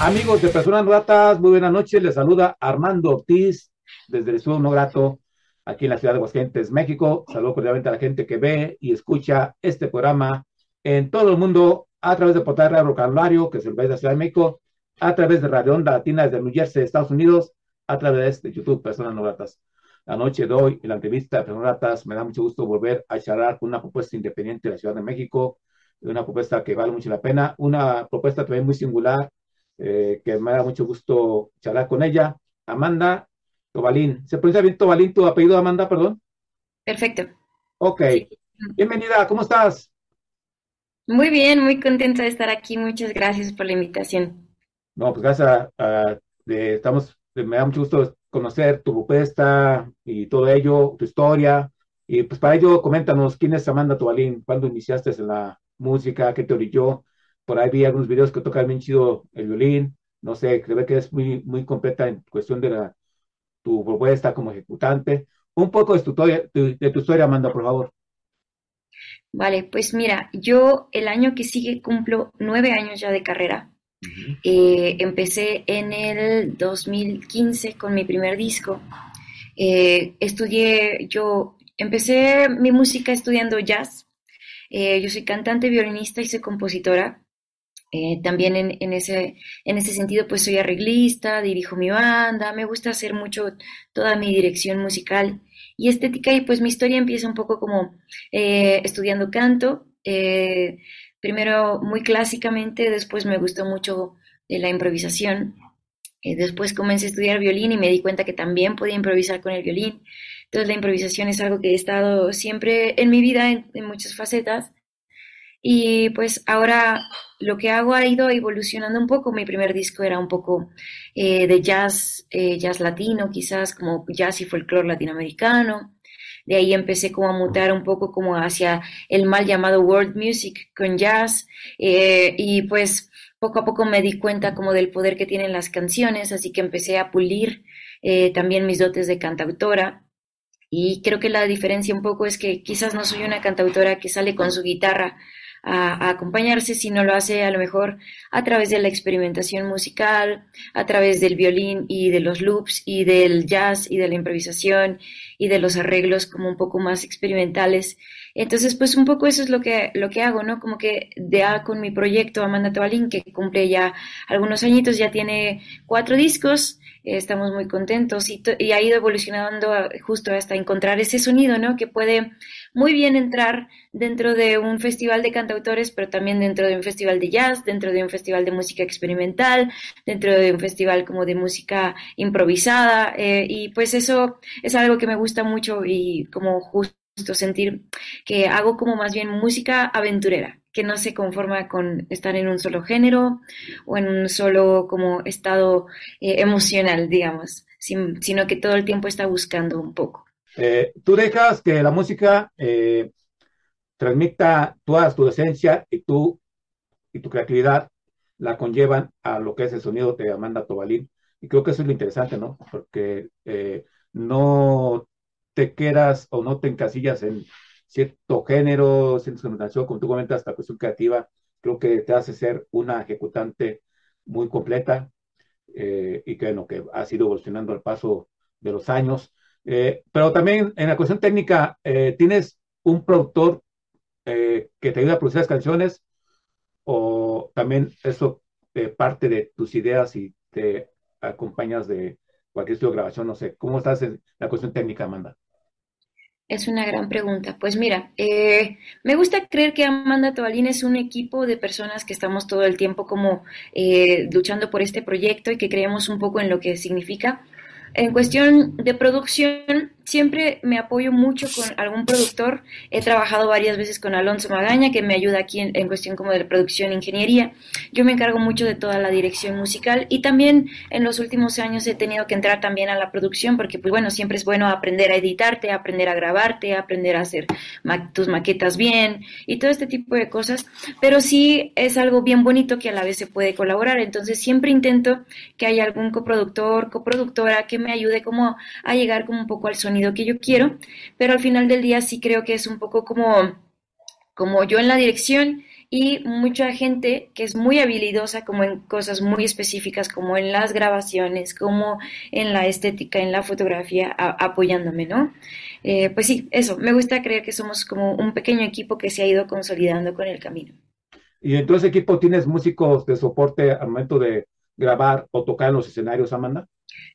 Amigos de Personas Ratas, muy buenas noches. Les saluda Armando Ortiz desde el Estudio No Grato, aquí en la ciudad de Aguascalientes, México. Saludo cordialmente a la gente que ve y escucha este programa en todo el mundo a través de Portal Radio Calvario, que es el país de la Ciudad de México, a través de Radio Onda Latina desde New Jersey, Estados Unidos, a través de YouTube Personas No Gratas. La noche de hoy, en la entrevista de Personas Ratas, me da mucho gusto volver a charlar con una propuesta independiente de la Ciudad de México, una propuesta que vale mucho la pena, una propuesta también muy singular, eh, que me da mucho gusto charlar con ella, Amanda Tobalín. ¿Se pronuncia bien Tobalín tu apellido, Amanda, perdón? Perfecto. Ok. Bienvenida, ¿cómo estás? Muy bien, muy contenta de estar aquí. Muchas gracias por la invitación. No, pues gracias a, a- de- estamos, me da mucho gusto conocer tu propuesta y todo ello, tu historia. Y pues para ello, coméntanos quién es Amanda Tobalín, cuándo iniciaste en la música, qué te orilló. Por ahí vi algunos videos que tocas bien chido el violín. No sé, creo que es muy, muy completa en cuestión de la, tu propuesta como ejecutante. Un poco de tu, de tu historia, Amanda, por favor. Vale, pues mira, yo el año que sigue cumplo nueve años ya de carrera. Eh, empecé en el 2015 con mi primer disco. Eh, estudié, yo empecé mi música estudiando jazz. Eh, yo soy cantante, violinista y soy compositora. Eh, también en, ese, en ese sentido, pues soy arreglista, dirijo mi banda, me gusta hacer mucho toda mi dirección musical y estética y pues mi historia empieza un poco como eh, estudiando canto, eh, primero muy clásicamente, después me gustó mucho la improvisación, después comencé a estudiar violín y me di cuenta que también podía improvisar con el violín, entonces la improvisación es algo que he estado siempre en mi vida en muchas facetas y pues ahora lo que hago ha ido evolucionando un poco. Mi primer disco era un poco eh, de jazz, eh, jazz latino, quizás como jazz y folclore latinoamericano. De ahí empecé como a mutar un poco como hacia el mal llamado world music con jazz. eh, y pues poco a poco me di cuenta como del poder que tienen las canciones, así que empecé a pulir también mis dotes de cantautora. Y creo que la diferencia un poco es que quizás no soy una cantautora que sale con su guitarra a, a acompañarse, sino lo hace a lo mejor a través de la experimentación musical, a través del violín y de los loops y del jazz y de la improvisación y de los arreglos como un poco más experimentales. Entonces, pues un poco eso es lo que, lo que hago, ¿no? Como que ya con mi proyecto Amanda Tobalín, que cumple ya algunos añitos, ya tiene cuatro discos, estamos muy contentos y, y ha ido evolucionando justo hasta encontrar ese sonido, ¿no? Que puede muy bien entrar dentro de un festival de cantautores, pero también dentro de un festival de jazz, dentro de un festival de música experimental, dentro de un festival como de música improvisada, eh, y pues eso es algo que me gusta mucho y como justo sentir que hago como más bien música aventurera, que no se conforma con estar en un solo género o en un solo como estado eh, emocional, digamos, sin- sino que todo el tiempo está buscando un poco. Eh, tú dejas que la música eh, transmita toda tu esencia y tú y tu creatividad la conllevan a lo que es el sonido de Amanda Tobalín. Y creo que eso es lo interesante, ¿no? Porque eh, no te quedas o no te encasillas en cierto género, cierta instrumentación, como tú comentas, la cuestión creativa, creo que te hace ser una ejecutante muy completa eh, y que, bueno, que ha sido evolucionando al paso de los años. Eh, pero también en la cuestión técnica, eh, ¿tienes un productor que te ayuda a producir las canciones o también eso parte de tus ideas y te acompañas de cualquier estudio de grabación? No sé, ¿cómo estás en la cuestión técnica, Amanda? Es una gran pregunta. Pues mira, eh, me gusta creer que Amanda Tobalín es un equipo de personas que estamos todo el tiempo como eh, luchando por este proyecto y que creemos un poco en lo que significa. En cuestión de producción, siempre me apoyo mucho con algún productor. He trabajado varias veces con Alonso Magaña, que me ayuda aquí en, cuestión como de producción e ingeniería. Yo me encargo mucho de toda la dirección musical y también en los últimos años he tenido que entrar también a la producción porque, pues bueno, siempre es bueno aprender a editarte, aprender a grabarte, aprender a hacer tus maquetas bien y todo este tipo de cosas. Pero sí es algo bien bonito que a la vez se puede colaborar. Entonces siempre intento que haya algún coproductor, coproductora que me ayude como a llegar como un poco al sonido que yo quiero, pero al final del día sí creo que es un poco como, como yo en la dirección y mucha gente que es muy habilidosa como en cosas muy específicas, como en las grabaciones, como en la estética, en la fotografía, apoyándome, ¿no? Eh, pues sí, eso, me gusta creer que somos como un pequeño equipo que se ha ido consolidando con el camino. ¿Y en todo ese equipo tienes músicos de soporte al momento de grabar o tocar en los escenarios, Amanda?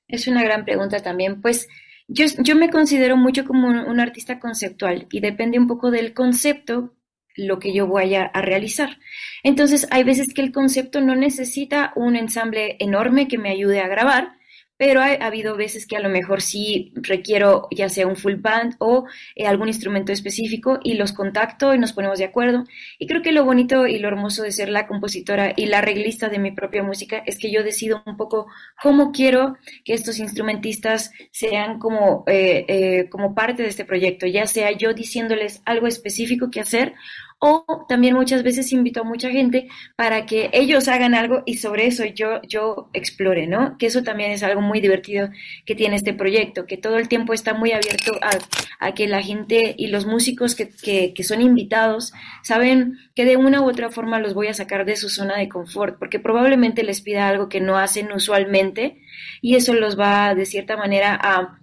Es una gran pregunta también. Pues yo, yo me considero mucho como un, artista conceptual y depende un poco del concepto lo que yo vaya a realizar. Entonces, hay veces que el concepto no necesita un ensamble enorme que me ayude a grabar, pero ha, habido veces que a lo mejor sí requiero ya sea un full band o eh, algún instrumento específico y los contacto y nos ponemos de acuerdo. Y creo que lo bonito y lo hermoso de ser la compositora y la arreglista de mi propia música es que yo decido un poco cómo quiero que estos instrumentistas sean como, eh, eh, como parte de este proyecto, ya sea yo diciéndoles algo específico que hacer o también muchas veces invito a mucha gente para que ellos hagan algo y sobre eso yo, yo explore, ¿no? Que eso también es algo muy divertido que tiene este proyecto, que todo el tiempo está muy abierto a, que la gente y los músicos que, que, que son invitados saben que de una u otra forma los voy a sacar de su zona de confort, porque probablemente les pida algo que no hacen usualmente y eso los va de cierta manera a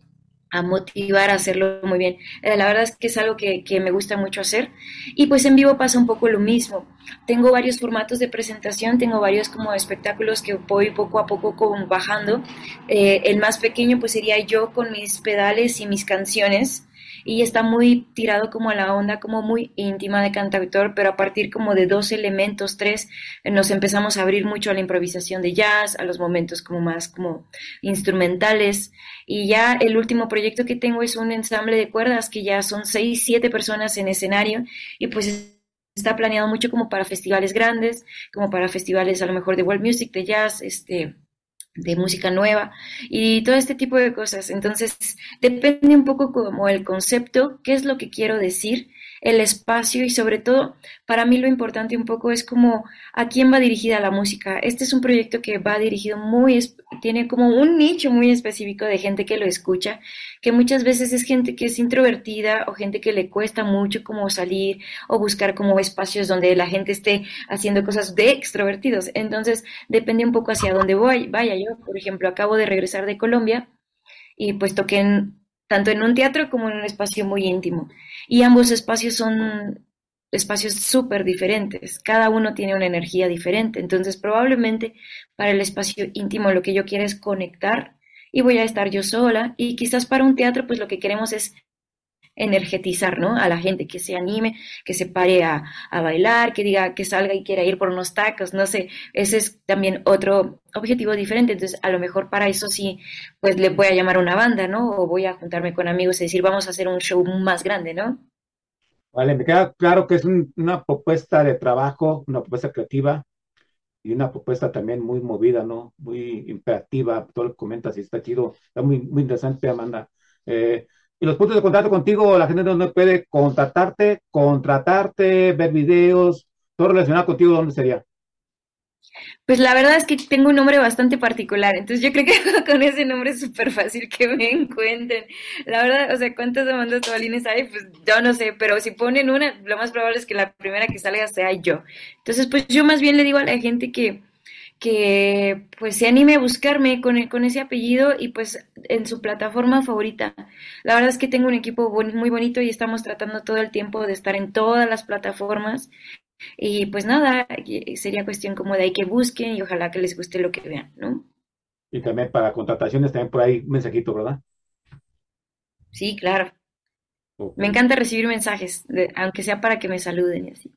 a motivar a hacerlo muy bien. Eh, la verdad es que es algo que, me gusta mucho hacer. Y pues en vivo pasa un poco lo mismo. Tengo varios formatos de presentación, tengo varios como espectáculos que voy poco a poco como bajando. Eh, el más pequeño pues sería yo con mis pedales y mis canciones y está muy tirado como a la onda como muy íntima de cantautor, pero a partir como de dos elementos, tres, nos empezamos a abrir mucho a la improvisación de jazz, a los momentos como más como instrumentales. Y ya el último proyecto que tengo es un ensamble de cuerdas que ya son seis, siete personas en escenario y pues está planeado mucho como para festivales grandes, como para festivales a lo mejor de world music, de jazz, este de música nueva y todo este tipo de cosas. Entonces, depende un poco como el concepto, qué es lo que quiero decir el espacio y sobre todo para mí lo importante un poco es como a quién va dirigida la música. Este es un proyecto que va dirigido muy, tiene como un nicho muy específico de gente que lo escucha, que muchas veces es gente que es introvertida o gente que le cuesta mucho como salir o buscar como espacios donde la gente esté haciendo cosas de extrovertidos. Entonces depende un poco hacia dónde voy. Vaya, yo por ejemplo acabo de regresar de Colombia y pues toqué tanto en un teatro como en un espacio muy íntimo. Y ambos espacios son espacios súper diferentes, cada uno tiene una energía diferente, entonces probablemente para el espacio íntimo lo que yo quiero es conectar y voy a estar yo sola. Y quizás para un teatro pues lo que queremos es energetizar, ¿no? A la gente, que se anime, que se pare a, bailar, que diga que salga y quiera ir por unos tacos, no sé, ese es también otro objetivo diferente, entonces a lo mejor para eso sí, pues le voy a llamar a una banda, ¿no? O voy a juntarme con amigos y decir, vamos a hacer un show más grande, ¿no? Vale, me queda claro que es una propuesta de trabajo, una propuesta creativa y una propuesta también muy movida, ¿no? Muy imperativa, todo lo que comentas y está chido, está muy, muy interesante, Amanda. Eh, y los puntos de contacto contigo, la gente no puede contactarte, contratarte, ver videos, todo relacionado contigo, ¿dónde sería? Pues la verdad es que tengo un nombre bastante particular, entonces yo creo que con ese nombre es súper fácil que me encuentren. La verdad, o sea, ¿cuántas demandas tobalines hay? Pues yo no sé, pero si ponen una, lo más probable es que la primera que salga sea yo. Entonces, pues yo más bien le digo a la gente que, que pues se anime a buscarme con, con ese apellido y pues en su plataforma favorita. La verdad es que tengo un equipo muy bonito y estamos tratando todo el tiempo de estar en todas las plataformas y pues nada, sería cuestión como de ahí que busquen y ojalá que les guste lo que vean, ¿no? Y también para contrataciones también por ahí un mensajito, ¿verdad? Sí, claro. Me encanta recibir mensajes, aunque sea para que me saluden y así.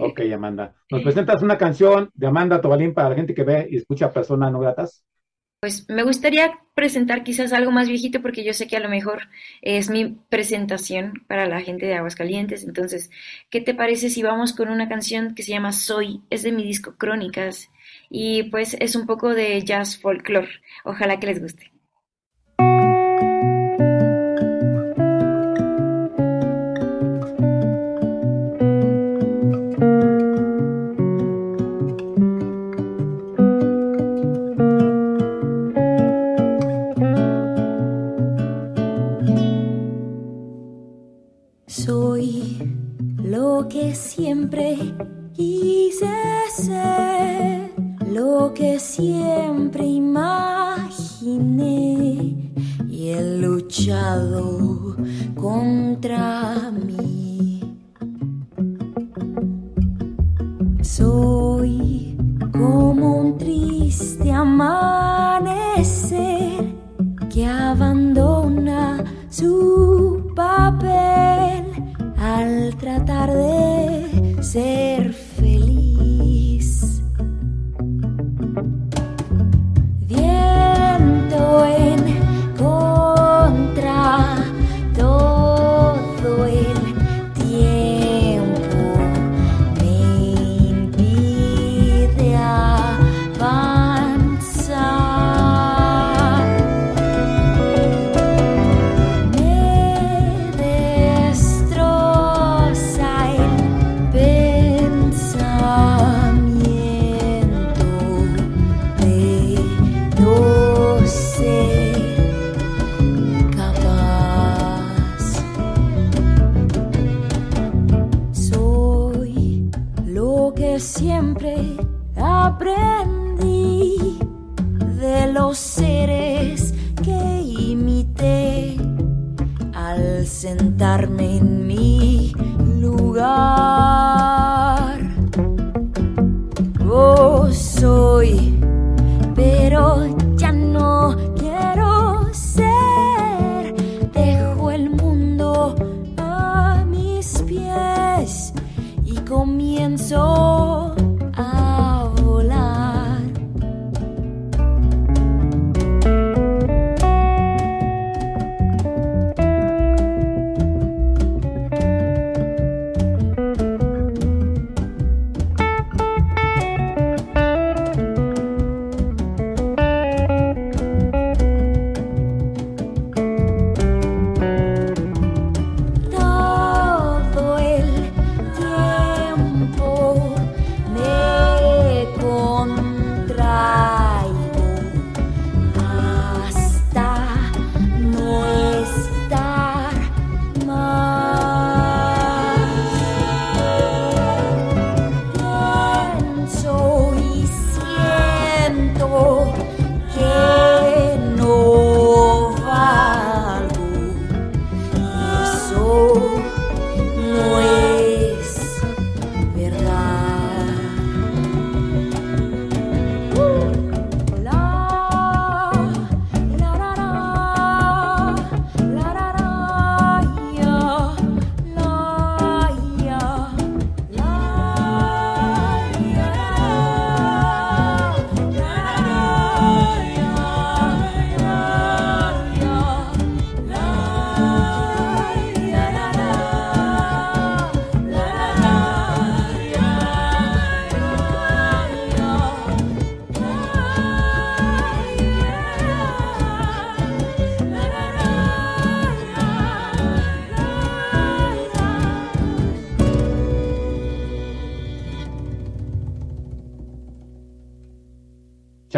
Ok, Amanda. ¿Nos presentas una canción de Amanda Tobalín para la gente que ve y escucha personas no gratas? pues me gustaría presentar quizás algo más viejito porque yo sé que a lo mejor es mi presentación para la gente de Aguascalientes. Entonces, ¿qué te parece si vamos con una canción que se llama Soy? Es de mi disco Crónicas y pues es un poco de jazz folklore. Ojalá que les guste. contra mim.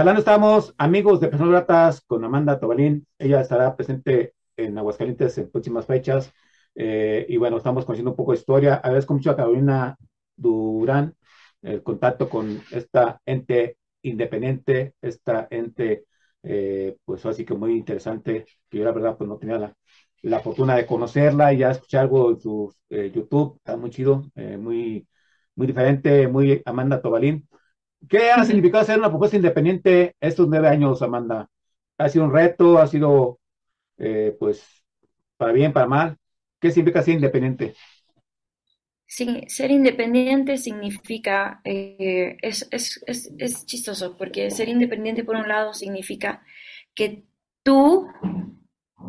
Charlando estamos, amigos de Personas Gratas, con Amanda Tobalín. Ella estará presente en Aguascalientes en próximas fechas. Eh, y bueno, estamos conociendo un poco de historia. Agradezco mucho a Carolina Durán el contacto con esta ente independiente, esta ente, eh, pues así que muy interesante, que yo la verdad pues no tenía la, fortuna de conocerla y ya escuché algo en su eh, YouTube, está muy chido, muy, muy diferente, muy Amanda Tobalín. ¿Qué ha significado ser una propuesta independiente estos nueve años, Amanda? ¿Ha sido un reto? ¿Ha sido, eh, pues, para bien, para mal? ¿Qué significa ser independiente? Sí, ser independiente significa, eh, es, es, es, es chistoso, porque ser independiente por un lado significa que tú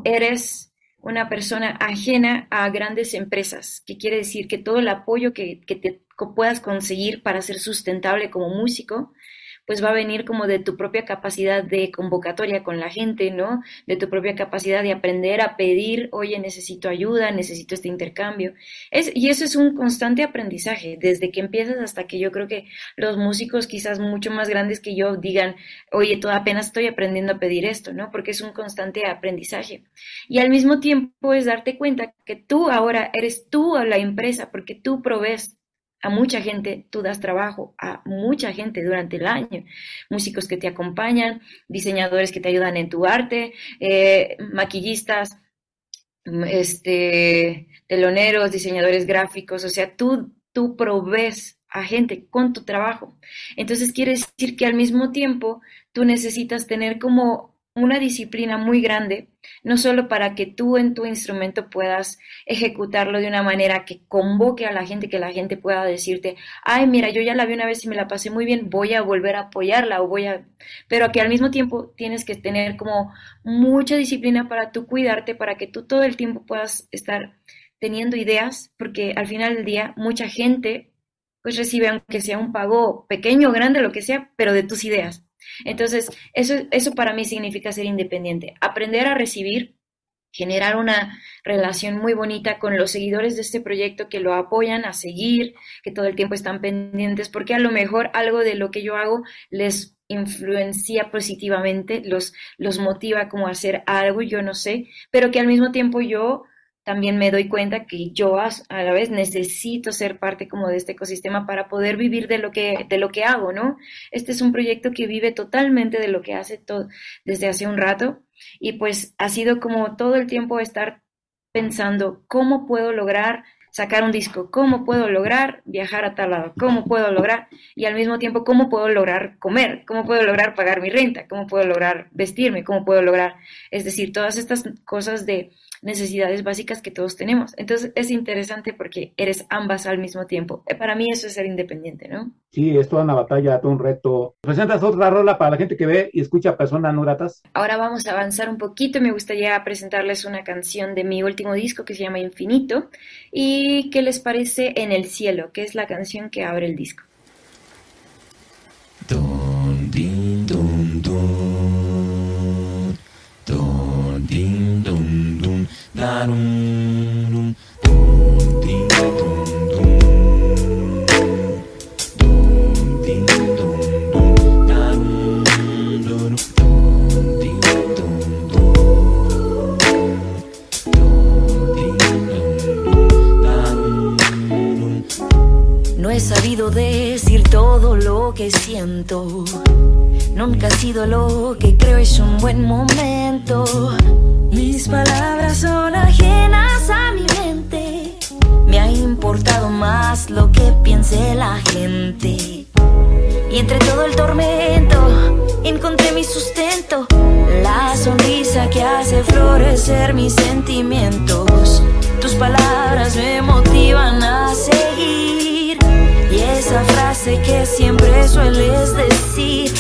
eres una persona ajena a grandes empresas, que quiere decir que todo el apoyo que, que te puedas conseguir para ser sustentable como músico pues va a venir como de tu propia capacidad de convocatoria con la gente, ¿no? De tu propia capacidad de aprender a pedir, oye, necesito ayuda, necesito este intercambio. Es, y eso es un constante aprendizaje, desde que empiezas hasta que yo creo que los músicos quizás mucho más grandes que yo digan, oye, tú apenas estoy aprendiendo a pedir esto, ¿no? Porque es un constante aprendizaje. Y al mismo tiempo es darte cuenta que tú ahora eres tú la empresa, porque tú provees a mucha gente, tú das trabajo a mucha gente durante el año. Músicos que te acompañan, diseñadores que te ayudan en tu arte, eh, maquillistas, este, teloneros, diseñadores gráficos, o sea, tú, tú provees a gente con tu trabajo. Entonces quiere decir que al mismo tiempo tú necesitas tener como una disciplina muy grande, no solo para que tú en tu instrumento puedas ejecutarlo de una manera que convoque a la gente, que la gente pueda decirte, ay, mira, yo ya la vi una vez y me la pasé muy bien, voy a volver a apoyarla o voy a... Pero que al mismo tiempo tienes que tener como mucha disciplina para tú cuidarte, para que tú todo el tiempo puedas estar teniendo ideas, porque al final del día mucha gente pues recibe, aunque sea un pago pequeño grande, lo que sea, pero de tus ideas. Entonces, eso, eso para mí significa ser independiente, aprender a recibir, generar una relación muy bonita con los seguidores de este proyecto que lo apoyan a seguir, que todo el tiempo están pendientes, porque a lo mejor algo de lo que yo hago les influencia positivamente, los, los motiva como a hacer algo, yo no sé, pero que al mismo tiempo yo también me doy cuenta que yo a, la vez necesito ser parte como de este ecosistema para poder vivir de lo que, de lo que hago, ¿no? Este es un proyecto que vive totalmente de lo que hace todo desde hace un rato y pues ha sido como todo el tiempo estar pensando cómo puedo lograr sacar un disco, cómo puedo lograr viajar a tal lado, cómo puedo lograr y al mismo tiempo cómo puedo lograr comer, cómo puedo lograr pagar mi renta, cómo puedo lograr vestirme, cómo puedo lograr, es decir, todas estas cosas de necesidades básicas que todos tenemos. Entonces es interesante porque eres ambas al mismo tiempo. Eh, para mí eso es ser independiente, ¿no? Sí, es toda una batalla, todo un reto. ¿Presentas otra rola para la gente que ve y escucha personas no gratas? Ahora vamos a avanzar un poquito. Me gustaría presentarles una canción de mi último disco que se llama Infinito. ¿Y qué les parece En el Cielo? que es la canción que abre el disco? No he sabido decir todo lo que siento. Nunca ha sido lo que creo es un buen momento. Mis palabras son ajenas a mi mente. Me ha importado más lo que piense la gente. Y entre todo el tormento encontré mi sustento. La sonrisa que hace florecer mis sentimientos. Tus palabras me motivan a seguir. Esa frase que siempre sueles decir.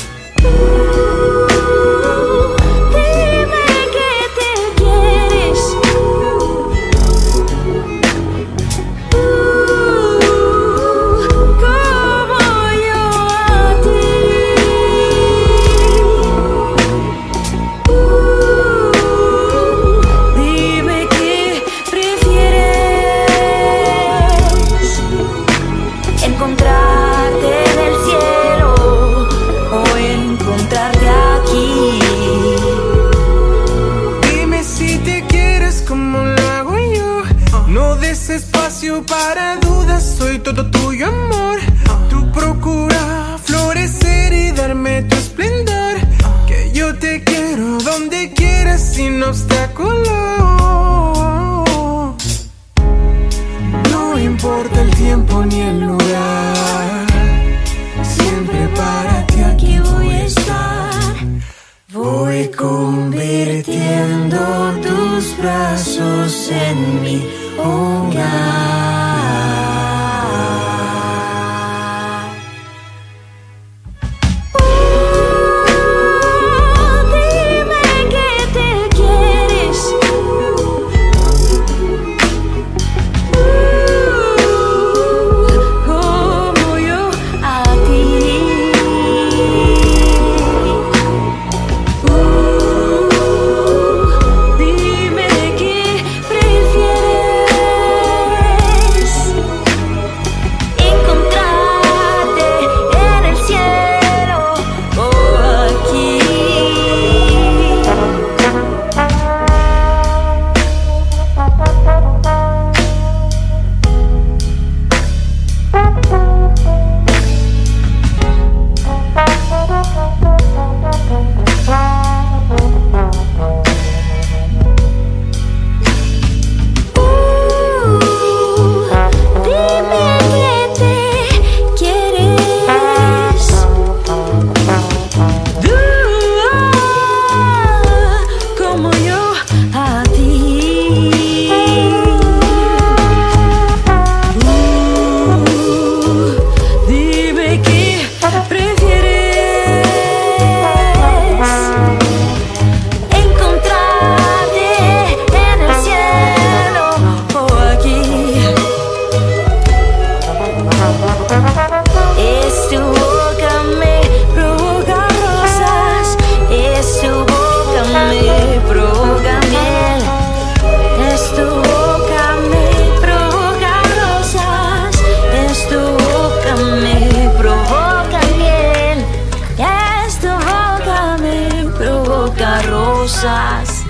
Cosas.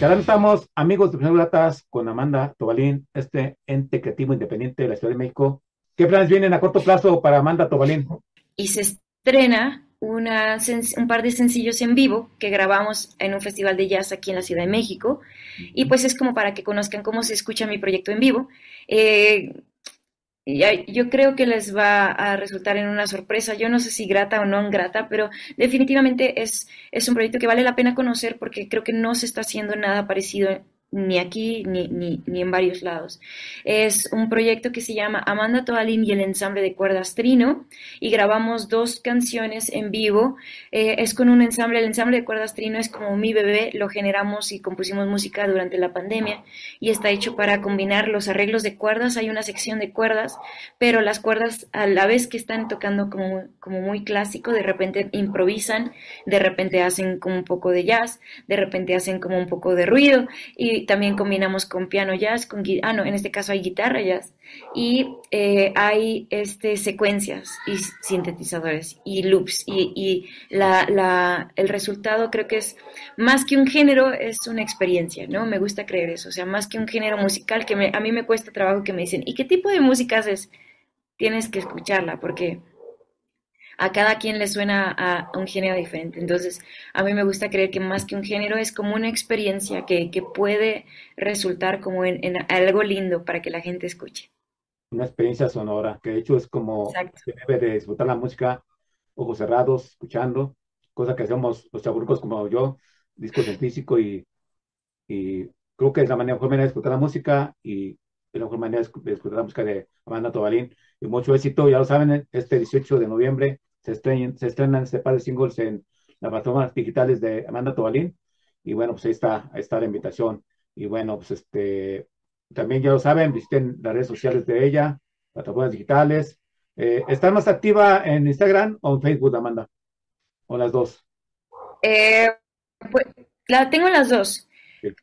Ya estamos, amigos de Gratas, con Amanda Tobalín, este ente creativo independiente de la Ciudad de México. ¿Qué planes vienen a corto plazo para Amanda Tobalín? Y se estrena una, un par de sencillos en vivo que grabamos en un festival de jazz aquí en la Ciudad de México. Y pues es como para que conozcan cómo se escucha mi proyecto en vivo. Eh, yo creo que les va a resultar en una sorpresa. Yo no sé si grata o no grata, pero definitivamente es, es un proyecto que vale la pena conocer porque creo que no se está haciendo nada parecido ni aquí ni, ni, ni, en varios lados. Es un proyecto que se llama Amanda Toalín y el ensamble de cuerdas Trino y grabamos dos canciones en vivo. Eh, es con un ensamble, el ensamble de cuerdas Trino es como mi bebé, lo generamos y compusimos música durante la pandemia y está hecho para combinar los arreglos de cuerdas. Hay una sección de cuerdas, pero las cuerdas a la vez que están tocando como, como muy clásico, de repente improvisan, de repente hacen como un poco de jazz, de repente hacen como un poco de ruido y también combinamos con piano jazz, con ah no, en este caso hay guitarra jazz y eh, hay este secuencias y sintetizadores y loops y, y la, la, el resultado creo que es más que un género es una experiencia, ¿no? Me gusta creer eso, o sea, más que un género musical que a mí me cuesta trabajo que me dicen, ¿y qué tipo de música haces? Tienes que escucharla porque a cada quien le suena a, un género diferente. Entonces, a mí me gusta creer que más que un género es como una experiencia que, puede resultar como en, algo lindo para que la gente escuche. Una experiencia sonora, que de hecho es como se debe de disfrutar la música, ojos cerrados, escuchando, cosa que hacemos los chaburcos como yo, discos en físico y, y creo que es la manera, mejor manera de escuchar la música y la mejor manera de escuchar la música de Amanda Tobalín. Y mucho éxito, ya lo saben, este 18 de noviembre se, estrenan, se estrenan este par de singles en las plataformas digitales de Amanda Tobalín. Y bueno, pues ahí está, ahí está la invitación. Y bueno, pues este, también ya lo saben, visiten las redes sociales de ella, plataformas digitales. Eh, ¿Está más activa en Instagram o en Facebook, Amanda? ¿O las dos? Eh, pues, la, tengo las dos.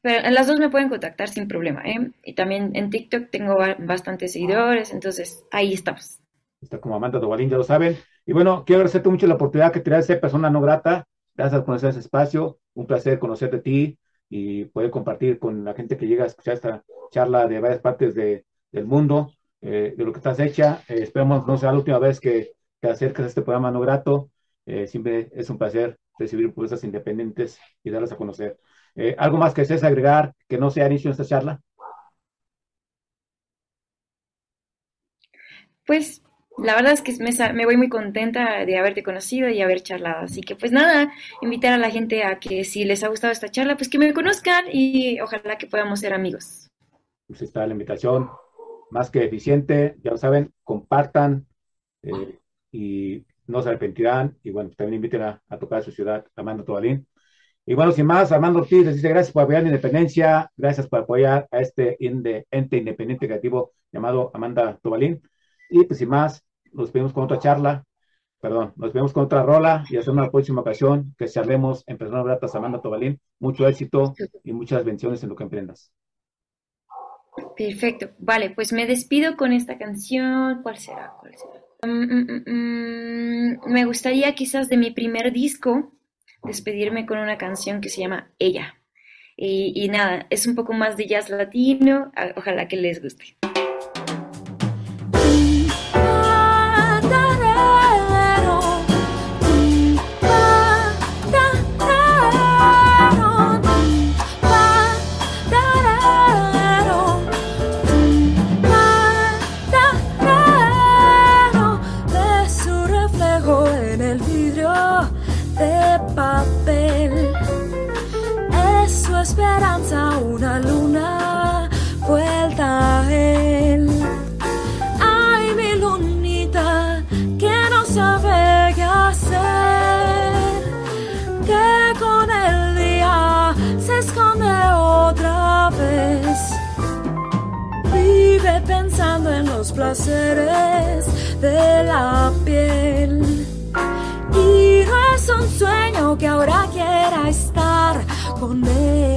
Pero en las dos me pueden contactar sin problema. ¿eh? Y también en TikTok tengo bastantes seguidores, entonces ahí estamos. Está como Amanda Tobalín, ya lo saben. Y bueno, quiero agradecerte mucho la oportunidad que te da ser persona no grata. Gracias por conocer ese espacio. Un placer conocerte a ti y poder compartir con la gente que llega a escuchar esta charla de varias partes de, del mundo, eh, de lo que estás hecha. Eh, esperamos no sea la última vez que te acerques a este programa no grato. Eh, siempre es un placer recibir propuestas independientes y darlas a conocer. ¿Algo más que desees agregar que no sea inicio en esta charla? Pues la verdad es que me, voy muy contenta de haberte conocido y haber charlado. Así que pues nada, invitar a la gente a que si les ha gustado esta charla, pues que me conozcan y ojalá que podamos ser amigos. Pues está la invitación, más que eficiente, ya lo saben, compartan eh, y no se arrepentirán. Y bueno, también inviten a, tocar a su ciudad, Amanda Tobalín. Y bueno, sin más, Armando Ortiz les dice gracias por apoyar la independencia, gracias por apoyar a este ente independiente creativo llamado Amanda Tobalín. Y pues sin más, nos vemos con otra charla, perdón, nos vemos con otra rola y hasta una próxima ocasión que charlemos en Personas Gratas Amanda Tobalín. Mucho éxito y muchas bendiciones en lo que emprendas. Perfecto, vale, pues me despido con esta canción. ¿Cuál será? ¿Cuál será? Mm, mm, mm, me gustaría quizás de mi primer disco despedirme con una canción que se llama Ella. Y nada, es un poco más de jazz latino, ojalá que les guste. Placeres de la piel. Y no es un sueño que ahora quiera estar con él.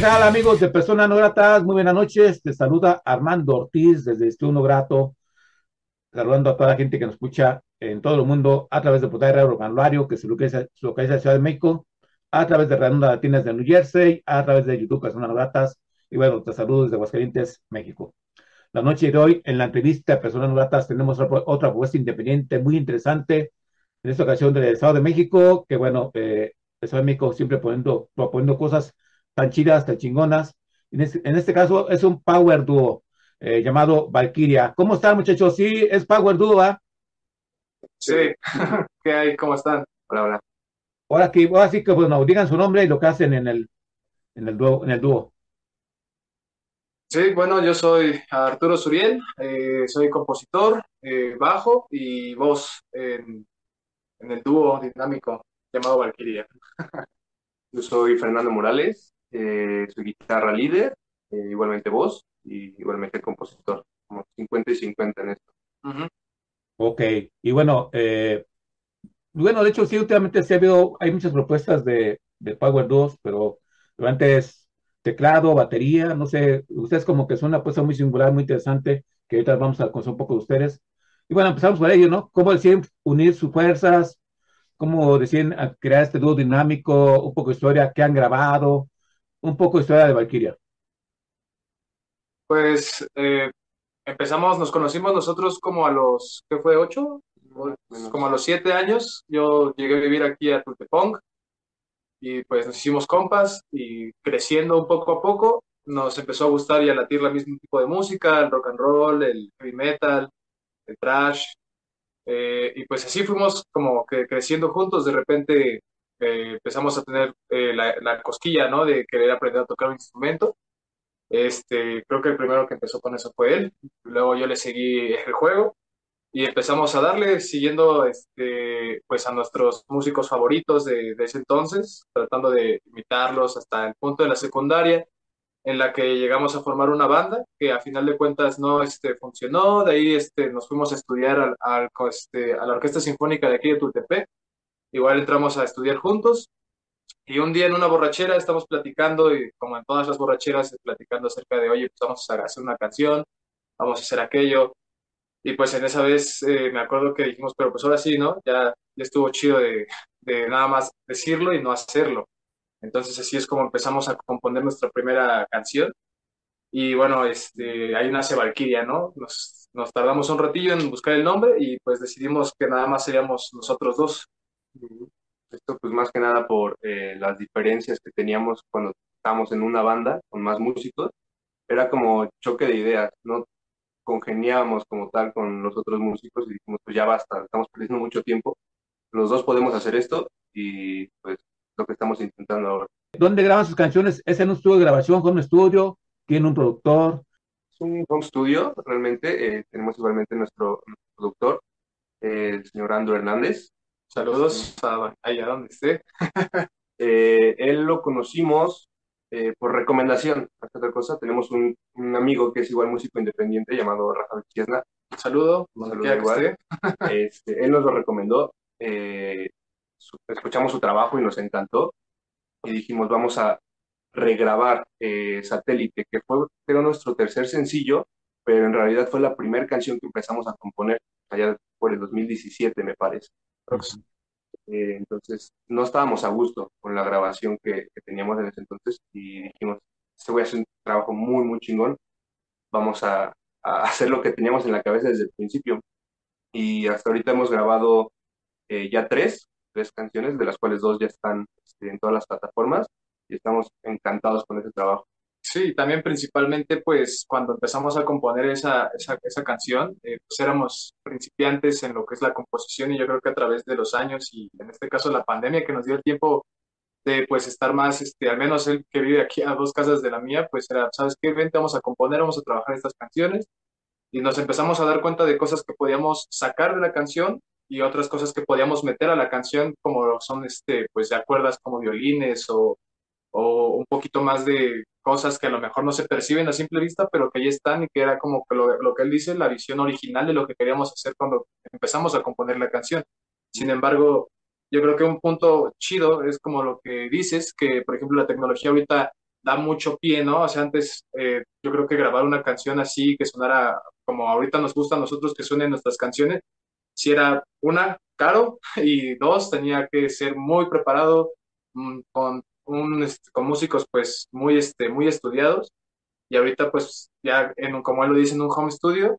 ¿Qué tal amigos de Personas No Gratas? Muy buenas noches. Te saluda Armando Ortiz desde Estudio No Grato, saludando a toda la gente que nos escucha en todo el mundo a través de Portal Radio Manuario, que se localiza, se localiza en la Ciudad de México, a través de Redonda Latinas de New Jersey, a través de YouTube Personas No Gratas, y bueno, te saludo desde Aguascalientes, México. La noche de hoy, en la entrevista de Personas No Gratas, tenemos otra propuesta independiente muy interesante, en esta ocasión del Estado de México, que bueno, eh, el Estado de México siempre poniendo, proponiendo cosas tan chidas, tan chingonas. En este, en este caso es un power duo eh, llamado Valkyria. ¿Cómo están, muchachos? Sí, es power duo, ¿ah? Sí, ¿qué hay? ¿Cómo están? Hola, hola. Ahora que, ahora sí que, bueno, digan su nombre y lo que hacen en el, en el dúo. En el dúo. Sí, bueno, yo soy Arturo Suriel, eh, soy compositor, eh, bajo y voz en, en el dúo dinámico llamado Valkyria. Yo soy Fernando Morales, eh, soy guitarra líder, eh, igualmente voz y igualmente compositor, como 50 y 50 en esto. Ujú. Ok, y bueno, eh, bueno, de hecho, sí, últimamente se ha habido, hay muchas propuestas de, de Power 2, pero antes teclado, batería, no sé, ustedes como que es una cosa muy singular, muy interesante, que ahorita vamos a conocer un poco de ustedes. Y bueno, empezamos por ello, ¿no? ¿Cómo deciden unir sus fuerzas? ¿Cómo deciden a crear este dúo dinámico? Un poco de historia, qué han grabado, un poco de historia de Valkyria. Pues eh, empezamos, nos conocimos nosotros como a los, ¿qué fue? ¿Ocho? Como a los siete años. Yo llegué a vivir aquí a Tultepong y pues nos hicimos compas y creciendo un poco a poco nos empezó a gustar y a latir el mismo tipo de música, el rock and roll, el heavy metal, el thrash. Eh, y pues así fuimos como que creciendo juntos. De repente eh, empezamos a tener eh, la, la cosquilla, ¿no? De querer aprender a tocar un instrumento. Este, creo que el primero que empezó con eso fue él. Luego yo le seguí el juego y empezamos a darle siguiendo este, pues a nuestros músicos favoritos de, de ese entonces, tratando de imitarlos hasta el punto de la secundaria en la que llegamos a formar una banda que a final de cuentas no este, funcionó, de ahí este, nos fuimos a estudiar al, al, este, a la Orquesta Sinfónica de aquí de Tultepec, igual entramos a estudiar juntos y un día en una borrachera estamos platicando y como en todas las borracheras platicando acerca de, oye, pues vamos a hacer una canción, vamos a hacer aquello. Y pues en esa vez eh, me acuerdo que dijimos, pero pues ahora sí, ¿no? Ya, ya estuvo chido de, de nada más decirlo y no hacerlo. Entonces así es como empezamos a componer nuestra primera canción. Y bueno, este, ahí nace Valkyria, ¿no? Nos, nos tardamos un ratillo en buscar el nombre y pues decidimos que nada más seríamos nosotros dos. Esto pues más que nada por eh, las diferencias que teníamos cuando estábamos en una banda con más músicos. Era como choque de ideas, no congeniábamos como tal con los otros músicos y dijimos pues ya basta, estamos perdiendo mucho tiempo. Los dos podemos hacer esto y pues lo que estamos intentando ahora. ¿Dónde graban sus canciones? ¿Es en un estudio de grabación, con un estudio? ¿Tiene un productor? Es un home studio, realmente. eh, tenemos igualmente nuestro, nuestro productor, eh, el señor Andrew Hernández. Saludos a allá donde esté. Eh, él lo conocimos eh, por recomendación. Hasta otra cosa, tenemos un, un amigo que es igual músico independiente llamado Rafael Chiesna. Un saludo, Un saludo igual. Este, él nos lo recomendó, eh, su- escuchamos su trabajo y nos encantó y dijimos vamos a regrabar eh, Satélite, que fue creo nuestro tercer sencillo, pero en realidad fue la primera canción que empezamos a componer allá por el 2017 me parece. Eh, entonces no estábamos a gusto con la grabación que, teníamos en ese entonces y dijimos, este voy a hacer un trabajo muy, muy chingón, vamos a, a hacer lo que teníamos en la cabeza desde el principio. Y hasta ahorita hemos grabado eh, ya tres, tres canciones, de las cuales dos ya están este, en todas las plataformas y estamos encantados con ese trabajo. Sí, también principalmente pues cuando empezamos a componer esa, esa, esa canción, eh, pues éramos principiantes en lo que es la composición y yo creo que a través de los años y en este caso la pandemia que nos dio el tiempo de pues estar más, este, al menos él que vive aquí a dos casas de la mía, pues era, ¿sabes qué? Vente, vamos a componer, vamos a trabajar estas canciones. Y nos empezamos a dar cuenta de cosas que podíamos sacar de la canción y otras cosas que podíamos meter a la canción, como son, este, pues, de acuerdas como violines o, o un poquito más de cosas que a lo mejor no se perciben a simple vista, pero que ahí están y que era como que lo, lo que él dice, la visión original de lo que queríamos hacer cuando empezamos a componer la canción. Sin embargo, yo creo que un punto chido es como lo que dices, que por ejemplo la tecnología ahorita da mucho pie, ¿no? O sea, antes eh, yo creo que grabar una canción así, que sonara como ahorita nos gusta a nosotros que suenen nuestras canciones, si era una, caro, y dos, tenía que ser muy preparado, mm, con, un, este, con músicos pues muy, este, muy estudiados, y ahorita pues ya, en, como él lo dice, en un home studio,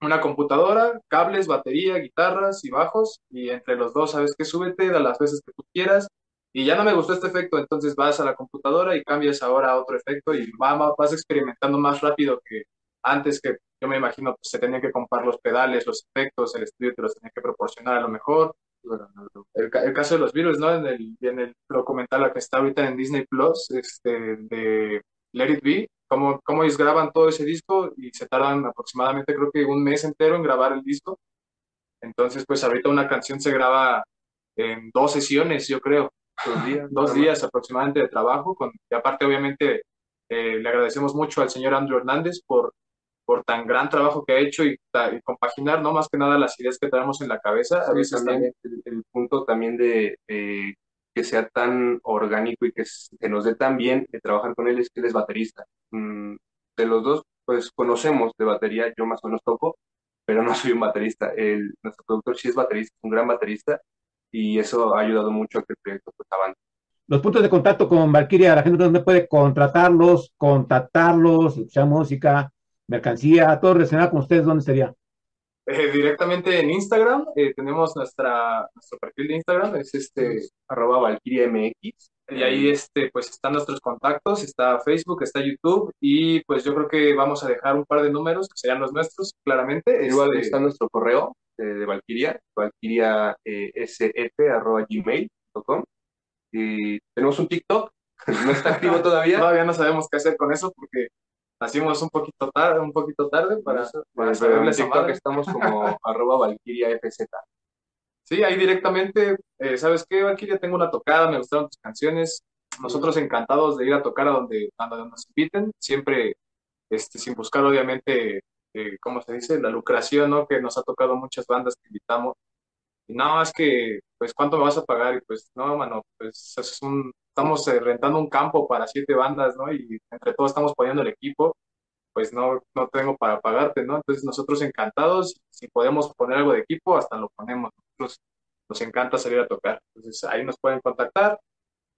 una computadora, cables, batería, guitarras y bajos, y entre los dos, sabes que súbete a las veces que tú quieras, y ya no me gustó este efecto, entonces vas a la computadora y cambias ahora a otro efecto y vas experimentando más rápido que antes que yo me imagino pues se tenían que comprar los pedales, los efectos, el estudio te los tenía que proporcionar a lo mejor. El, el caso de los virus, ¿no? En el, en el documental que está ahorita en Disney Plus, este, de Let It Be, cómo, cómo ellos graban todo ese disco y se tardan aproximadamente creo que un mes entero en grabar el disco. Entonces, pues ahorita una canción se graba en dos sesiones, yo creo. Dos días, dos días aproximadamente de trabajo. Con, y aparte, obviamente, eh, le agradecemos mucho al señor Andrew Hernández por, por tan gran trabajo que ha hecho y, compaginar, ¿no? Más que nada las ideas que tenemos en la cabeza. a veces también el, punto también de eh, que sea tan orgánico y que se nos dé tan bien de trabajar con él es que él es baterista. Mm, de los dos, pues conocemos de batería, yo más o menos toco, pero no soy un baterista. El, nuestro productor sí es baterista, un gran baterista, y eso ha ayudado mucho a que el proyecto pues avance. Los puntos de contacto con Valkyria, la gente donde puede contratarlos, contactarlos, escuchar música, mercancía, todo relacionado con ustedes, ¿dónde sería? Eh, directamente en Instagram, eh, tenemos nuestra, nuestro perfil de Instagram, es este arroba valkyriamx, y ahí este, pues están nuestros contactos, está Facebook, está YouTube, y pues yo creo que vamos a dejar un par de números que serían los nuestros, claramente. Igual este, está nuestro correo de Valkyria, valkyria eh, gmail.com. Y tenemos un TikTok, no está activo todavía. todavía no sabemos qué hacer con eso porque nacimos un poquito tarde, un poquito tarde para, para saberle TikTok estamos como arroba Valkyria FZ. Sí, ahí directamente, eh, ¿sabes qué, Valkyria? Tengo una tocada, me gustaron tus canciones. Nosotros encantados de ir a tocar a donde, a donde nos inviten, siempre este, sin buscar obviamente eh, ¿cómo se dice? La lucración, ¿no? Que nos ha tocado muchas bandas que invitamos. Y nada más que, pues, ¿cuánto me vas a pagar? Y pues, no, mano, pues, es un, estamos eh, rentando un campo para siete bandas, ¿no? Y entre todos estamos poniendo el equipo, pues no, no tengo para pagarte, ¿no? Entonces nosotros encantados, si podemos poner algo de equipo, hasta lo ponemos. Nosotros nos encanta salir a tocar. Entonces ahí nos pueden contactar,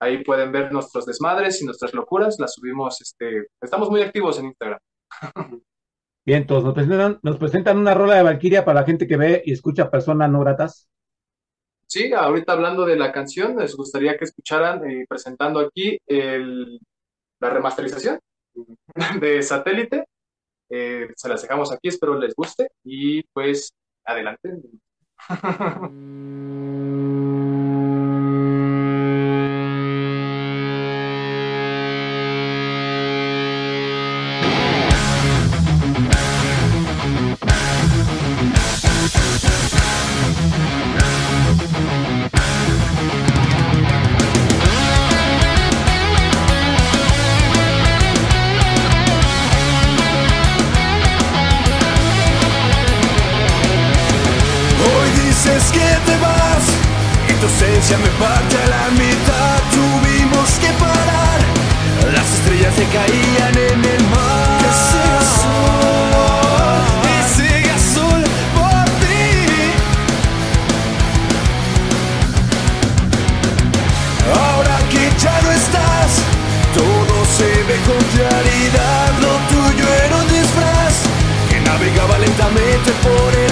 ahí pueden ver nuestros desmadres y nuestras locuras, las subimos, este, estamos muy activos en Instagram. Bien, entonces nos presentan, nos presentan una rola de Valkyria para la gente que ve y escucha personas no gratas. Sí, ahorita hablando de la canción, les gustaría que escucharan eh, presentando aquí el, la remasterización de Satélite. Eh, se las dejamos aquí, espero les guste y pues adelante. ausencia me parte a la mitad, tuvimos que parar. Las estrellas se caían en el mar. Que siga azul, que siga azul por ti. Ahora que ya no estás, todo se ve con claridad. Lo tuyo era un disfraz que navegaba lentamente por el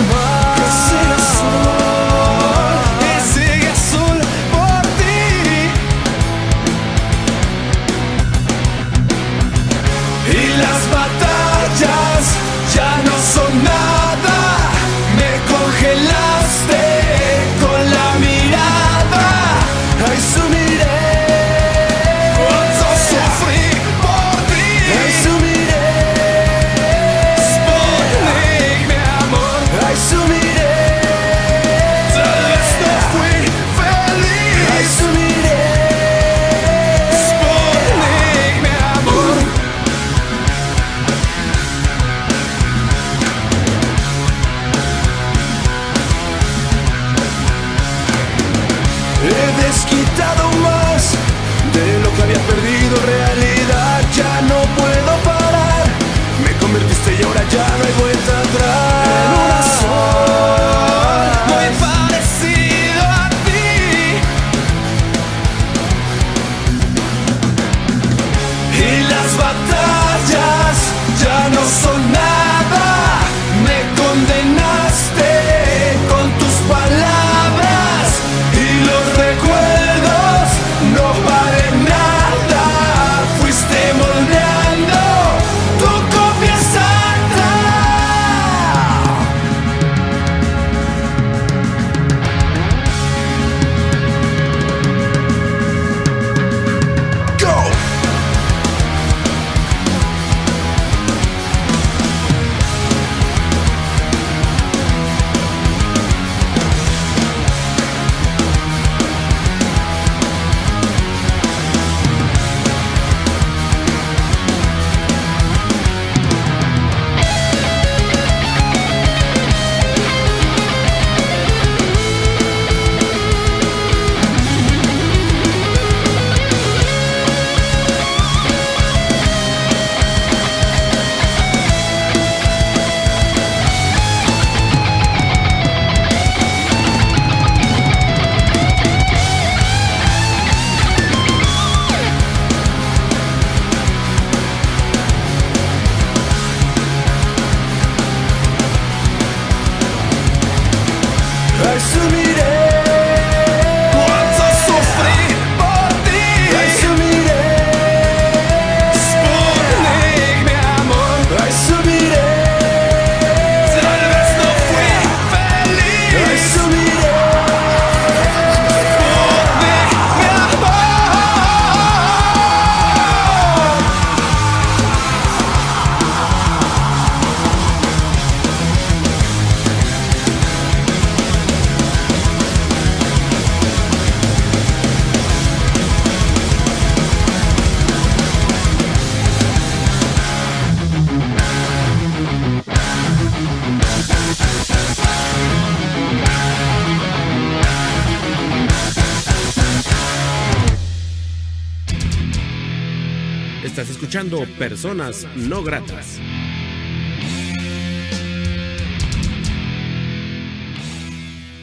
escuchando Personas No Gratas.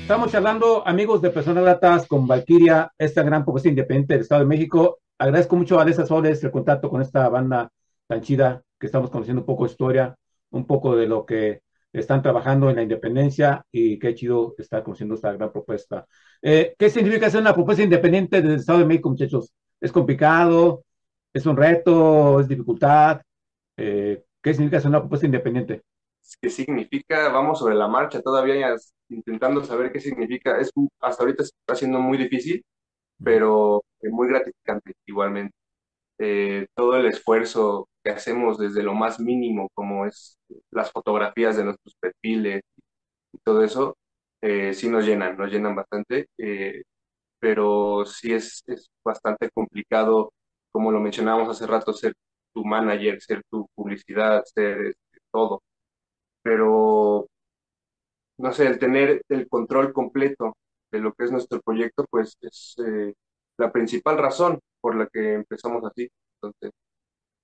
Estamos hablando, amigos de Personas Gratas, con Valkyria, esta gran propuesta independiente del Estado de México. Agradezco mucho a Alessa Soles el contacto con esta banda tan chida que estamos conociendo un poco de historia, un poco de lo que están trabajando en la independencia y qué chido estar conociendo esta gran propuesta. Eh, ¿Qué significa ser una propuesta independiente del Estado de México, muchachos? ¿Es complicado? ¿Es un reto? ¿Es dificultad? Eh, ¿Qué significa ser una propuesta independiente? ¿Qué significa? Vamos sobre la marcha todavía intentando saber qué significa. Es, hasta ahorita está siendo muy difícil, pero muy gratificante igualmente. Eh, todo el esfuerzo que hacemos desde lo más mínimo, como es las fotografías de nuestros perfiles y todo eso, eh, sí nos llenan, nos llenan bastante, eh, pero sí es, es bastante complicado, como lo mencionábamos hace rato, ser tu manager, ser tu publicidad, ser este, todo. Pero, no sé, el tener el control completo de lo que es nuestro proyecto, pues es eh, la principal razón por la que empezamos así. Entonces,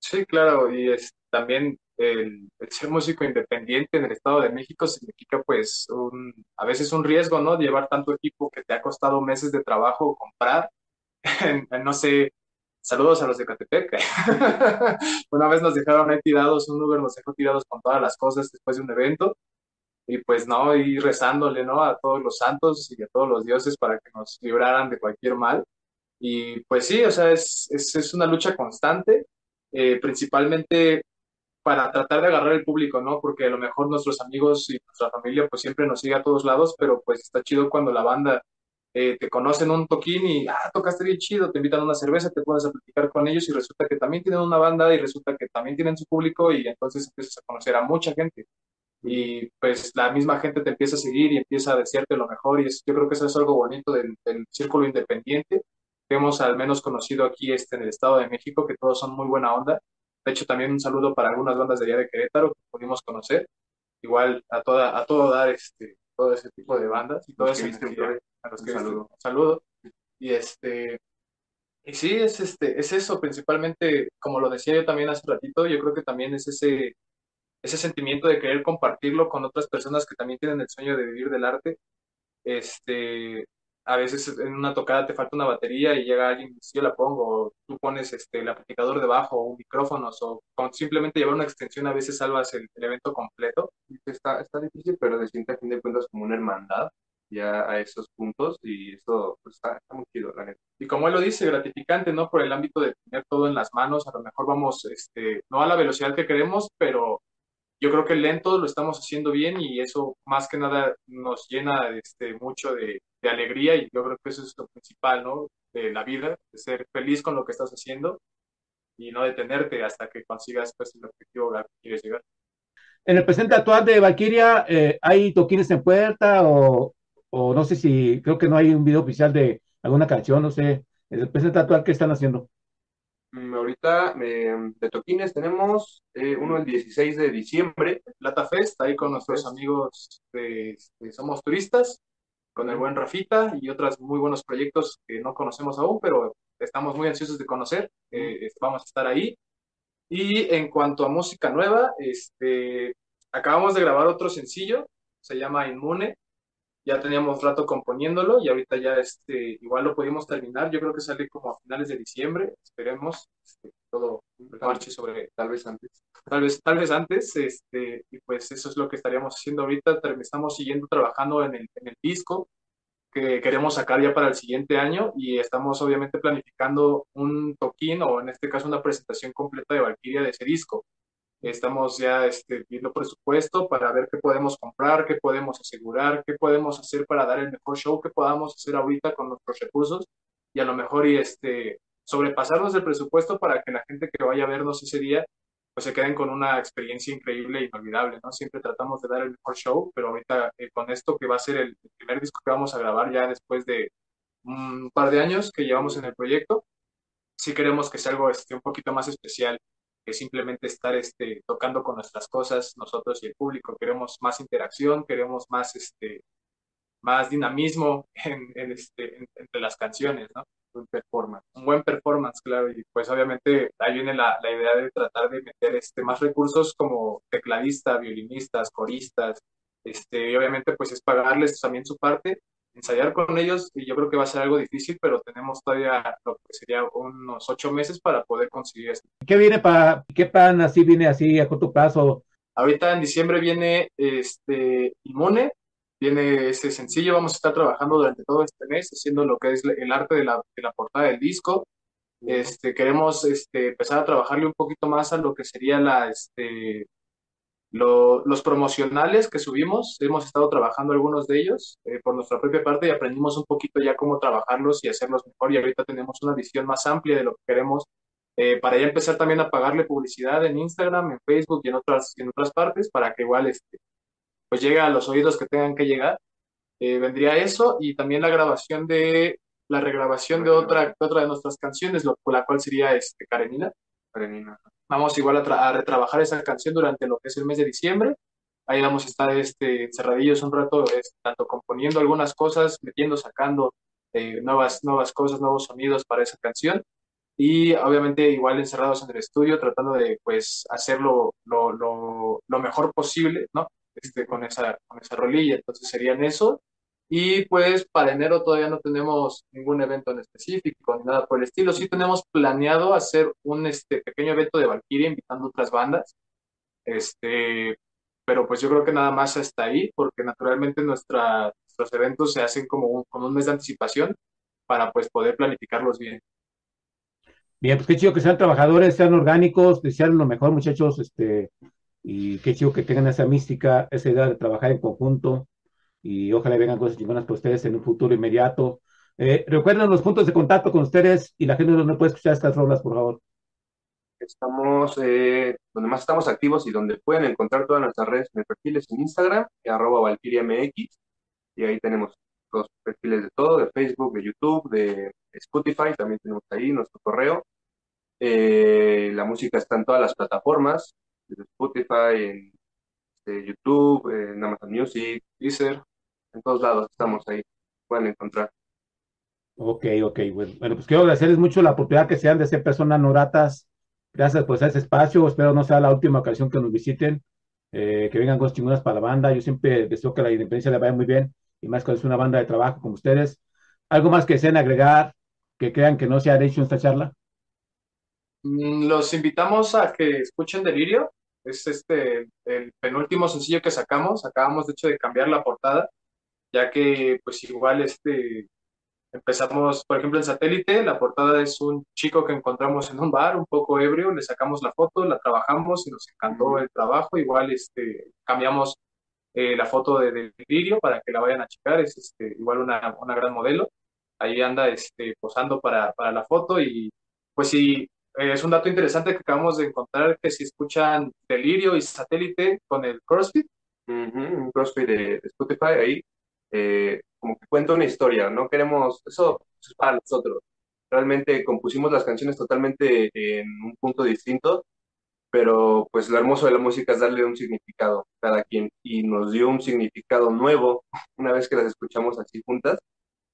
Sí, claro, y es también el, ser músico independiente en el Estado de México significa pues un, a veces un riesgo, ¿no? Llevar tanto equipo que te ha costado meses de trabajo comprar. no sé, saludos a los de Catepec. Una vez nos dejaron ahí tirados, un Uber nos dejó tirados con todas las cosas después de un evento. Y pues no, y rezándole, ¿no? A todos los santos y a todos los dioses para que nos libraran de cualquier mal. Y pues sí, o sea, es, es, es una lucha constante eh, principalmente para tratar de agarrar el público, ¿no? Porque a lo mejor nuestros amigos y nuestra familia pues siempre nos sigue a todos lados, pero pues está chido cuando la banda eh, te conocen un toquín y, ah, tocaste bien chido, te invitan a una cerveza, te pones a platicar con ellos y resulta que también tienen una banda y resulta que también tienen su público y entonces empiezas a conocer a mucha gente y pues la misma gente te empieza a seguir y empieza a desearte lo mejor y yo creo que eso es algo bonito del, del círculo independiente que hemos al menos conocido aquí este, en el Estado de México, que todos son muy buena onda. De hecho, también un saludo para algunas bandas de allá de Querétaro que pudimos conocer. Igual a, toda, a todo dar este, todo ese tipo de bandas y todo ese a los que saludo. saludo. Y este y sí, es este, es eso, principalmente, como lo decía yo también hace ratito, yo creo que también es ese, ese sentimiento de querer compartirlo con otras personas que también tienen el sueño de vivir del arte. Este, a veces en una tocada te falta una batería y llega alguien y yo la pongo, o tú pones este, el amplificador debajo, o un micrófono, o con simplemente llevar una extensión a veces salvas el, evento completo. Está, está difícil, pero se siente a fin de cuentas como una hermandad ya a esos puntos y eso pues, está, muy chido, la neta. Y como él lo dice, gratificante, ¿no? Por el ámbito de tener todo en las manos, a lo mejor vamos, este, no a la velocidad que queremos, pero yo creo que lento lo estamos haciendo bien y eso más que nada nos llena este, mucho de, de, alegría y yo creo que eso es lo principal, ¿no? De la vida, de ser feliz con lo que estás haciendo y no detenerte hasta que consigas pues, el objetivo al que quieres llegar. En el presente actual de Valkyria, eh, ¿hay toquines en puerta o, o no sé si, creo que no hay un video oficial de alguna canción, no sé, el presente actual, ¿qué están haciendo? Mm, ahorita de toquines tenemos eh, uno el 16 de diciembre. Plata Fest, ahí con nuestros amigos de, Somos Turistas, con el buen Rafita y otros muy buenos proyectos que no conocemos aún, pero estamos muy ansiosos de conocer. Eh, vamos a estar ahí. Y en cuanto a música nueva, este, acabamos de grabar otro sencillo, se llama Inmune ya teníamos rato componiéndolo y ahorita ya este, igual lo pudimos terminar. Yo creo que sale como a finales de diciembre, esperemos este, todo marche sobre tal vez antes. Tal vez, tal vez antes, este, y pues eso es lo que estaríamos haciendo ahorita. Estamos siguiendo trabajando en el, en el disco que queremos sacar ya para el siguiente año y estamos obviamente planificando un toquín o en este caso una presentación completa de Valkyria de ese disco. Estamos ya este, viendo presupuesto para ver qué podemos comprar, qué podemos asegurar, qué podemos hacer para dar el mejor show que podamos hacer ahorita con nuestros recursos y a lo mejor y este, sobrepasarnos el presupuesto para que la gente que vaya a vernos ese día pues se queden con una experiencia increíble e inolvidable, ¿no? Siempre tratamos de dar el mejor show, pero ahorita eh, con esto que va a ser el, el, primer disco que vamos a grabar ya después de un par de años que llevamos en el proyecto, sí queremos que sea algo este, un poquito más especial simplemente estar este, tocando con nuestras cosas nosotros y el público. Queremos más interacción, queremos más, este, más dinamismo en, este, entre las canciones, ¿no? Un performance, un buen performance, claro, y pues obviamente ahí viene la, la idea de tratar de meter este, más recursos como tecladistas, violinistas, coristas, este, y obviamente pues es pagarles también su parte, ensayar con ellos, y yo creo que va a ser algo difícil, pero tenemos todavía lo que sería unos ocho meses para poder conseguir esto. ¿Qué viene para, qué pan así viene así a corto plazo? Ahorita en diciembre viene este Inmune, viene ese sencillo, vamos a estar trabajando durante todo este mes haciendo lo que es el arte de la, de la portada del disco. Este, queremos este, empezar a trabajarle un poquito más a lo que sería la, este, los promocionales que subimos. Hemos estado trabajando algunos de ellos eh, por nuestra propia parte y aprendimos un poquito ya cómo trabajarlos y hacerlos mejor. Y ahorita tenemos una visión más amplia de lo que queremos eh, para ya empezar también a pagarle publicidad en Instagram, en Facebook y en otras, en otras partes para que igual este, pues llegue a los oídos que tengan que llegar. Eh, vendría eso y también la grabación de la regrabación de otra, de otra de nuestras canciones, lo, la cual sería este, Karenina. Karenina. Vamos igual a, retrabajar esa canción durante lo que es el mes de diciembre. Ahí vamos a estar este, encerradillos un rato, tanto componiendo algunas cosas, metiendo, sacando eh, nuevas, nuevas cosas, nuevos sonidos para esa canción. Y obviamente igual encerrados en el estudio, tratando de pues hacerlo lo, lo, lo mejor posible, ¿no? Este, con, esa, con esa rolilla. Entonces serían eso. Y pues para enero todavía no tenemos ningún evento en específico ni nada por el estilo. Sí tenemos planeado hacer un este, pequeño evento de Valkyria invitando otras bandas. Este, pero pues yo creo que nada más hasta ahí, porque naturalmente nuestra, nuestros eventos se hacen como con un mes de anticipación para pues poder planificarlos bien. Bien, pues qué chido que sean trabajadores, sean orgánicos, desear lo mejor, muchachos, este, y qué chido que tengan esa mística, esa idea de trabajar en conjunto y ojalá vengan cosas chingonas para ustedes en un futuro inmediato. Eh, recuerden los puntos de contacto con ustedes y la gente donde puede escuchar estas rolas, por favor. Estamos eh, donde más estamos activos y donde pueden encontrar todas nuestras redes, en perfiles en Instagram, arroba valkyriamx, y ahí tenemos los perfiles de todo, de Facebook, de YouTube, de Spotify, también tenemos ahí nuestro correo. Eh, la música está en todas las plataformas, de Spotify, en este, YouTube, en Amazon Music, Deezer, en todos lados estamos ahí, pueden encontrar. Ok, ok, bueno, bueno pues quiero agradecerles mucho la oportunidad que sean de ser personas noratas. Gracias por ese espacio, espero no sea la última ocasión que nos visiten, eh, que vengan cosas chingonas para la banda. Yo siempre deseo que la independencia le vaya muy bien, y más cuando es una banda de trabajo como ustedes. ¿Algo más que deseen agregar, que crean que no se ha hecho esta charla? Mm, los invitamos a que escuchen Delirio, es este el penúltimo sencillo que sacamos, acabamos de hecho de cambiar la portada, ya que pues igual este empezamos, por ejemplo en satélite, la portada es un chico que encontramos en un bar, un poco ebrio, le sacamos la foto, la trabajamos y nos encantó el trabajo, igual este cambiamos eh, la foto de, Delirio para que la vayan a checar, es este, igual una, una gran modelo, ahí anda este, posando para, para la foto y pues sí, eh, es un dato interesante que acabamos de encontrar que si escuchan Delirio y Satélite con el CrossFit, un CrossFit de, Spotify, ahí eh, como que cuenta una historia, no queremos, eso es para nosotros. Realmente compusimos las canciones totalmente en un punto distinto, pero pues lo hermoso de la música es darle un significado a cada quien y nos dio un significado nuevo una vez que las escuchamos así juntas.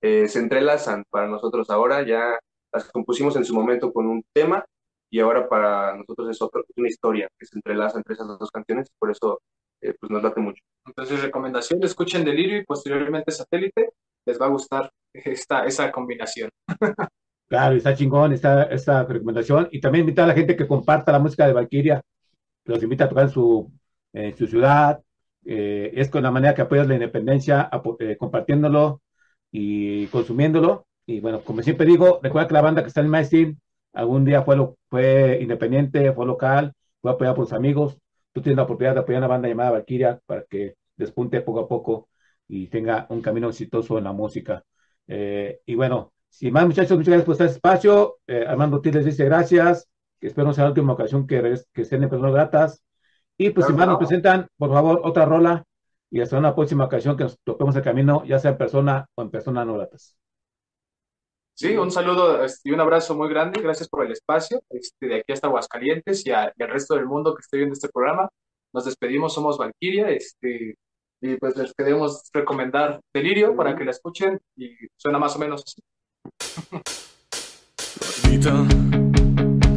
Eh, se entrelazan para nosotros ahora, ya las compusimos en su momento con un tema y ahora para nosotros es otra una historia que se entrelaza entre esas dos canciones, por eso eh, pues nos late mucho. Entonces, recomendación, escuchen Delirio y posteriormente Satélite, les va a gustar esta, esa combinación. Claro, está chingón esta, esta recomendación. Y también invitar a la gente que comparta la música de Valkyria, los invita a tocar en su, en su ciudad. Eh, es con la manera que apoyas la independencia, eh, compartiéndolo y consumiéndolo. Y bueno, como siempre digo, recuerda que la banda que está en el algún día fue, lo, fue independiente, fue local, fue apoyada por sus amigos. Tú tienes la oportunidad de apoyar una banda llamada Valkyria para que despunte poco a poco y tenga un camino exitoso en la música. Eh, y bueno, sin más muchachos, muchas gracias por este espacio. Eh, Armando T les dice gracias, espero no sea la última ocasión que, que estén en personas gratas. Y pues sin más nos presentan, por favor, otra rola y hasta una próxima ocasión que nos toquemos el camino, ya sea en persona o en personas no gratas. Sí, un saludo este, y un abrazo muy grande. Gracias por el espacio. Este, de aquí hasta Aguascalientes y, al resto del mundo que esté viendo este programa. Nos despedimos, somos Valkyria. Este, Y pues les queremos recomendar Delirio para que la escuchen y suena más o menos así. Admito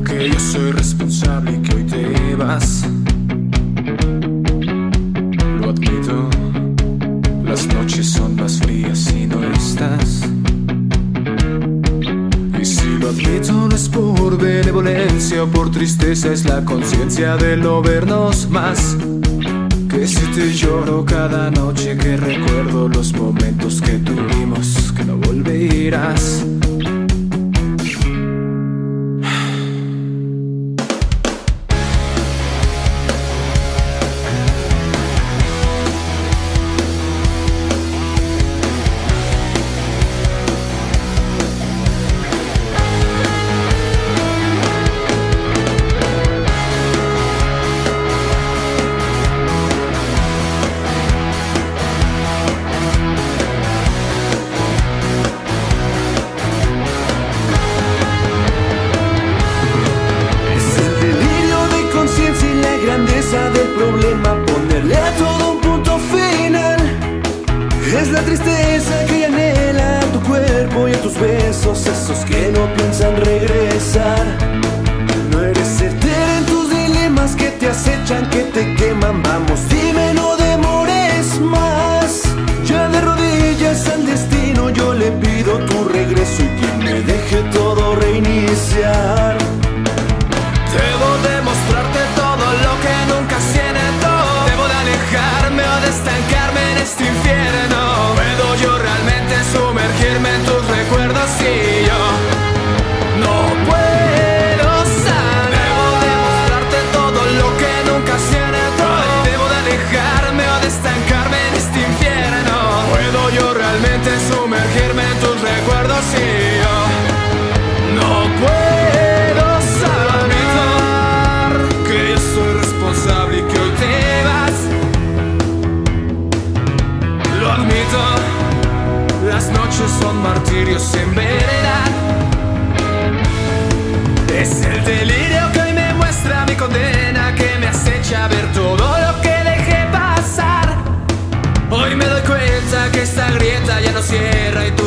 que yo soy responsable que hoy te vas. Lo admito, las noches son más frías si no estás. Lo admito no es por benevolencia o por tristeza, es la conciencia de no vernos más. Que si te lloro cada noche que recuerdo los momentos que tuvimos, que no volverás. Son martirios en verdad. Es el delirio que hoy me muestra mi condena, que me acecha ver todo lo que dejé pasar. Hoy me doy cuenta que esta grieta ya no cierra y tu